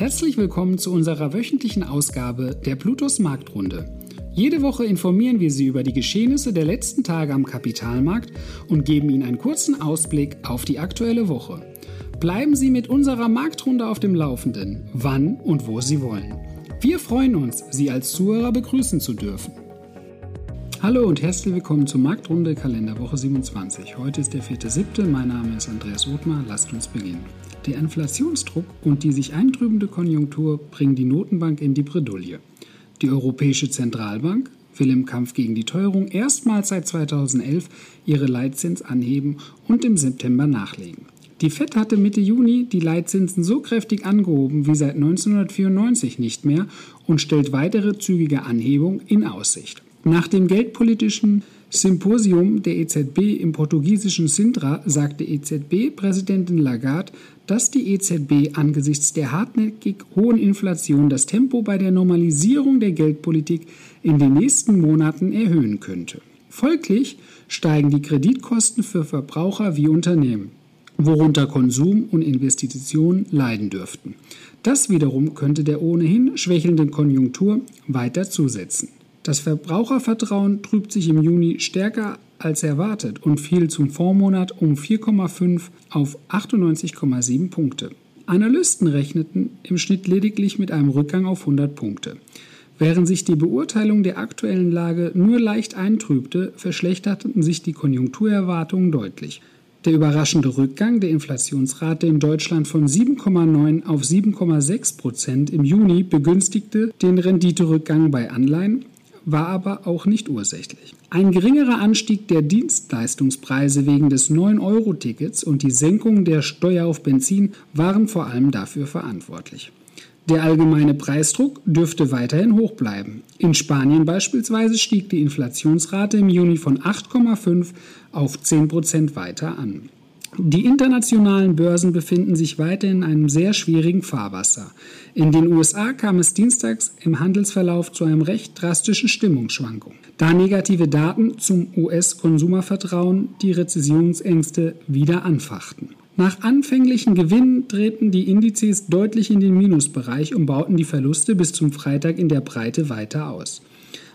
Herzlich willkommen zu unserer wöchentlichen Ausgabe der Plutos Marktrunde. Jede Woche informieren wir Sie über die Geschehnisse der letzten Tage am Kapitalmarkt und geben Ihnen einen kurzen Ausblick auf die aktuelle Woche. Bleiben Sie mit unserer Marktrunde auf dem Laufenden, wann und wo Sie wollen. Wir freuen uns, Sie als Zuhörer begrüßen zu dürfen. Hallo und herzlich willkommen zur Marktrunde Kalenderwoche 27. Heute ist der 4.7. Mein Name ist Andreas Othmar. Lasst uns beginnen. Der Inflationsdruck und die sich eintrübende Konjunktur bringen die Notenbank in die Bredouille. Die Europäische Zentralbank will im Kampf gegen die Teuerung erstmals seit 2011 ihre Leitzins anheben und im September nachlegen. Die FED hatte Mitte Juni die Leitzinsen so kräftig angehoben wie seit 1994 nicht mehr und stellt weitere zügige Anhebung in Aussicht. Nach dem geldpolitischen Symposium der EZB im portugiesischen Sintra sagte EZB-Präsidentin Lagarde, dass die EZB angesichts der hartnäckig hohen Inflation das Tempo bei der Normalisierung der Geldpolitik in den nächsten Monaten erhöhen könnte. Folglich steigen die Kreditkosten für Verbraucher wie Unternehmen, worunter Konsum und Investitionen leiden dürften. Das wiederum könnte der ohnehin schwächelnden Konjunktur weiter zusetzen. Das Verbrauchervertrauen trübt sich im Juni stärker als erwartet und fiel zum Vormonat um 4,5 auf 98,7 Punkte. Analysten rechneten im Schnitt lediglich mit einem Rückgang auf 100 Punkte. Während sich die Beurteilung der aktuellen Lage nur leicht eintrübte, verschlechterten sich die Konjunkturerwartungen deutlich. Der überraschende Rückgang der Inflationsrate in Deutschland von 7,9 auf 7,6 Prozent im Juni begünstigte den Renditerückgang bei Anleihen war aber auch nicht ursächlich. Ein geringerer Anstieg der Dienstleistungspreise wegen des 9-Euro-Tickets und die Senkung der Steuer auf Benzin waren vor allem dafür verantwortlich. Der allgemeine Preisdruck dürfte weiterhin hoch bleiben. In Spanien beispielsweise stieg die Inflationsrate im Juni von 8,5 auf 10 Prozent weiter an. Die internationalen Börsen befinden sich weiter in einem sehr schwierigen Fahrwasser. In den USA kam es dienstags im Handelsverlauf zu einem recht drastischen Stimmungsschwankung, da negative Daten zum US-Konsumervertrauen die Rezessionsängste wieder anfachten. Nach anfänglichen Gewinnen treten die Indizes deutlich in den Minusbereich und bauten die Verluste bis zum Freitag in der Breite weiter aus.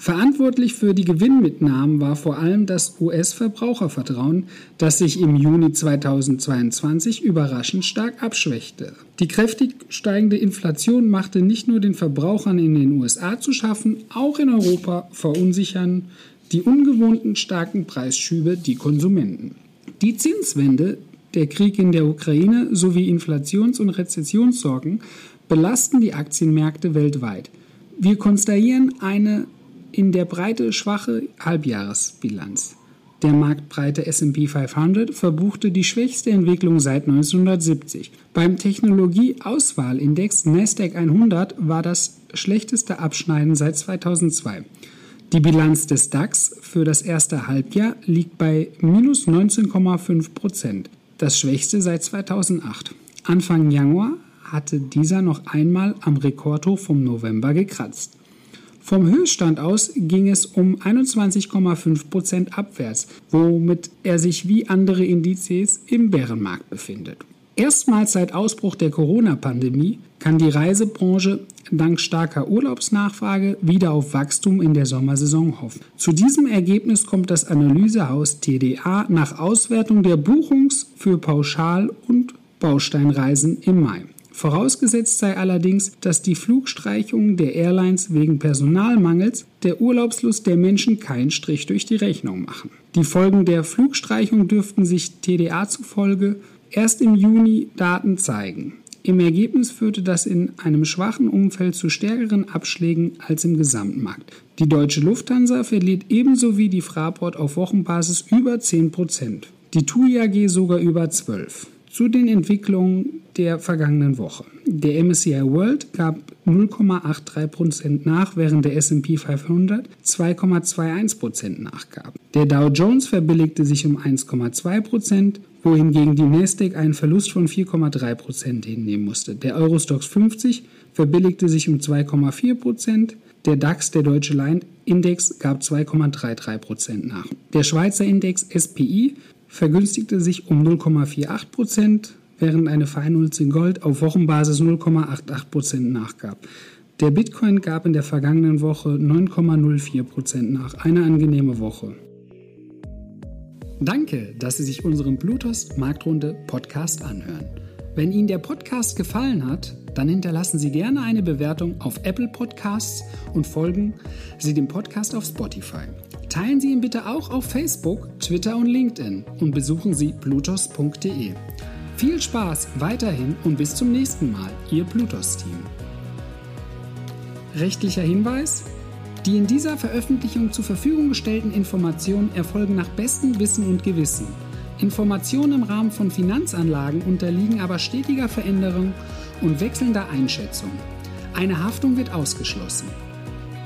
Verantwortlich für die Gewinnmitnahmen war vor allem das US-Verbrauchervertrauen, das sich im Juni 2022 überraschend stark abschwächte. Die kräftig steigende Inflation machte nicht nur den Verbrauchern in den USA zu schaffen, auch in Europa verunsichern die ungewohnten starken Preisschübe die Konsumenten. Die Zinswende, der Krieg in der Ukraine sowie Inflations- und Rezessionssorgen belasten die Aktienmärkte weltweit. Wir konstatieren eine in der Breite schwache Halbjahresbilanz. Der marktbreite SP 500 verbuchte die schwächste Entwicklung seit 1970. Beim Technologieauswahlindex Nasdaq 100 war das schlechteste Abschneiden seit 2002. Die Bilanz des DAX für das erste Halbjahr liegt bei minus 19,5 Prozent, das schwächste seit 2008. Anfang Januar hatte dieser noch einmal am Rekordhoch vom November gekratzt. Vom Höchststand aus ging es um 21,5 Prozent abwärts, womit er sich wie andere Indizes im Bärenmarkt befindet. Erstmals seit Ausbruch der Corona-Pandemie kann die Reisebranche dank starker Urlaubsnachfrage wieder auf Wachstum in der Sommersaison hoffen. Zu diesem Ergebnis kommt das Analysehaus TDA nach Auswertung der Buchungs- für Pauschal- und Bausteinreisen im Mai. Vorausgesetzt sei allerdings, dass die Flugstreichungen der Airlines wegen Personalmangels der Urlaubslust der Menschen keinen Strich durch die Rechnung machen. Die Folgen der Flugstreichung dürften sich TDA zufolge erst im Juni Daten zeigen. Im Ergebnis führte das in einem schwachen Umfeld zu stärkeren Abschlägen als im Gesamtmarkt. Die deutsche Lufthansa verliert ebenso wie die Fraport auf Wochenbasis über 10 Prozent. Die TUI AG sogar über 12. Zu den Entwicklungen der vergangenen Woche. Der MSCI World gab 0,83% nach, während der SP 500 2,21% nachgab. Der Dow Jones verbilligte sich um 1,2%, wohingegen die Nasdaq einen Verlust von 4,3% hinnehmen musste. Der Eurostox 50 verbilligte sich um 2,4%, der DAX, der Deutsche Leinindex, gab 2,33% nach. Der Schweizer Index SPI vergünstigte sich um 0,48 Prozent, während eine Feinunze Gold auf Wochenbasis 0,88% nachgab. Der Bitcoin gab in der vergangenen Woche 9,04% nach. Eine angenehme Woche. Danke, dass Sie sich unseren Bluetooth Marktrunde Podcast anhören. Wenn Ihnen der Podcast gefallen hat, dann hinterlassen Sie gerne eine Bewertung auf Apple Podcasts und folgen Sie dem Podcast auf Spotify. Teilen Sie ihn bitte auch auf Facebook, Twitter und LinkedIn und besuchen Sie blutos.de. Viel Spaß weiterhin und bis zum nächsten Mal, Ihr Blutos-Team. Rechtlicher Hinweis? Die in dieser Veröffentlichung zur Verfügung gestellten Informationen erfolgen nach bestem Wissen und Gewissen. Informationen im Rahmen von Finanzanlagen unterliegen aber stetiger Veränderung und wechselnder Einschätzung. Eine Haftung wird ausgeschlossen.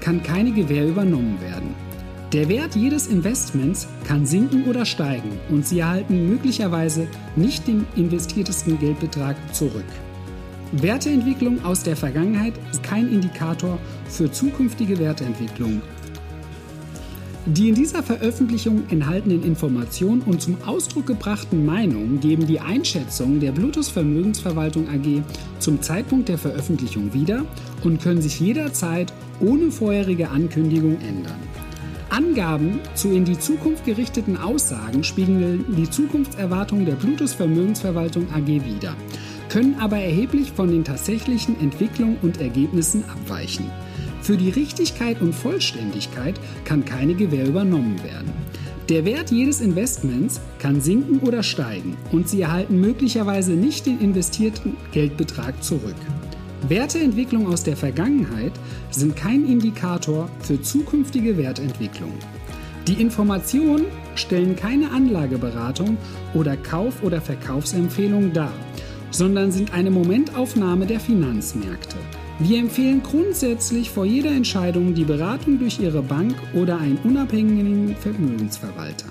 kann keine Gewähr übernommen werden. Der Wert jedes Investments kann sinken oder steigen und Sie erhalten möglicherweise nicht den investiertesten Geldbetrag zurück. Werteentwicklung aus der Vergangenheit ist kein Indikator für zukünftige Werteentwicklung. Die in dieser Veröffentlichung enthaltenen Informationen und zum Ausdruck gebrachten Meinungen geben die Einschätzung der Bluetooth Vermögensverwaltung AG zum Zeitpunkt der Veröffentlichung wieder und können sich jederzeit ohne vorherige Ankündigung ändern. Angaben zu in die Zukunft gerichteten Aussagen spiegeln die Zukunftserwartungen der Bluetooth Vermögensverwaltung AG wider können aber erheblich von den tatsächlichen Entwicklungen und Ergebnissen abweichen. Für die Richtigkeit und Vollständigkeit kann keine Gewähr übernommen werden. Der Wert jedes Investments kann sinken oder steigen und Sie erhalten möglicherweise nicht den investierten Geldbetrag zurück. Werteentwicklungen aus der Vergangenheit sind kein Indikator für zukünftige Wertentwicklung. Die Informationen stellen keine Anlageberatung oder Kauf- oder Verkaufsempfehlung dar sondern sind eine Momentaufnahme der Finanzmärkte. Wir empfehlen grundsätzlich vor jeder Entscheidung die Beratung durch Ihre Bank oder einen unabhängigen Vermögensverwalter.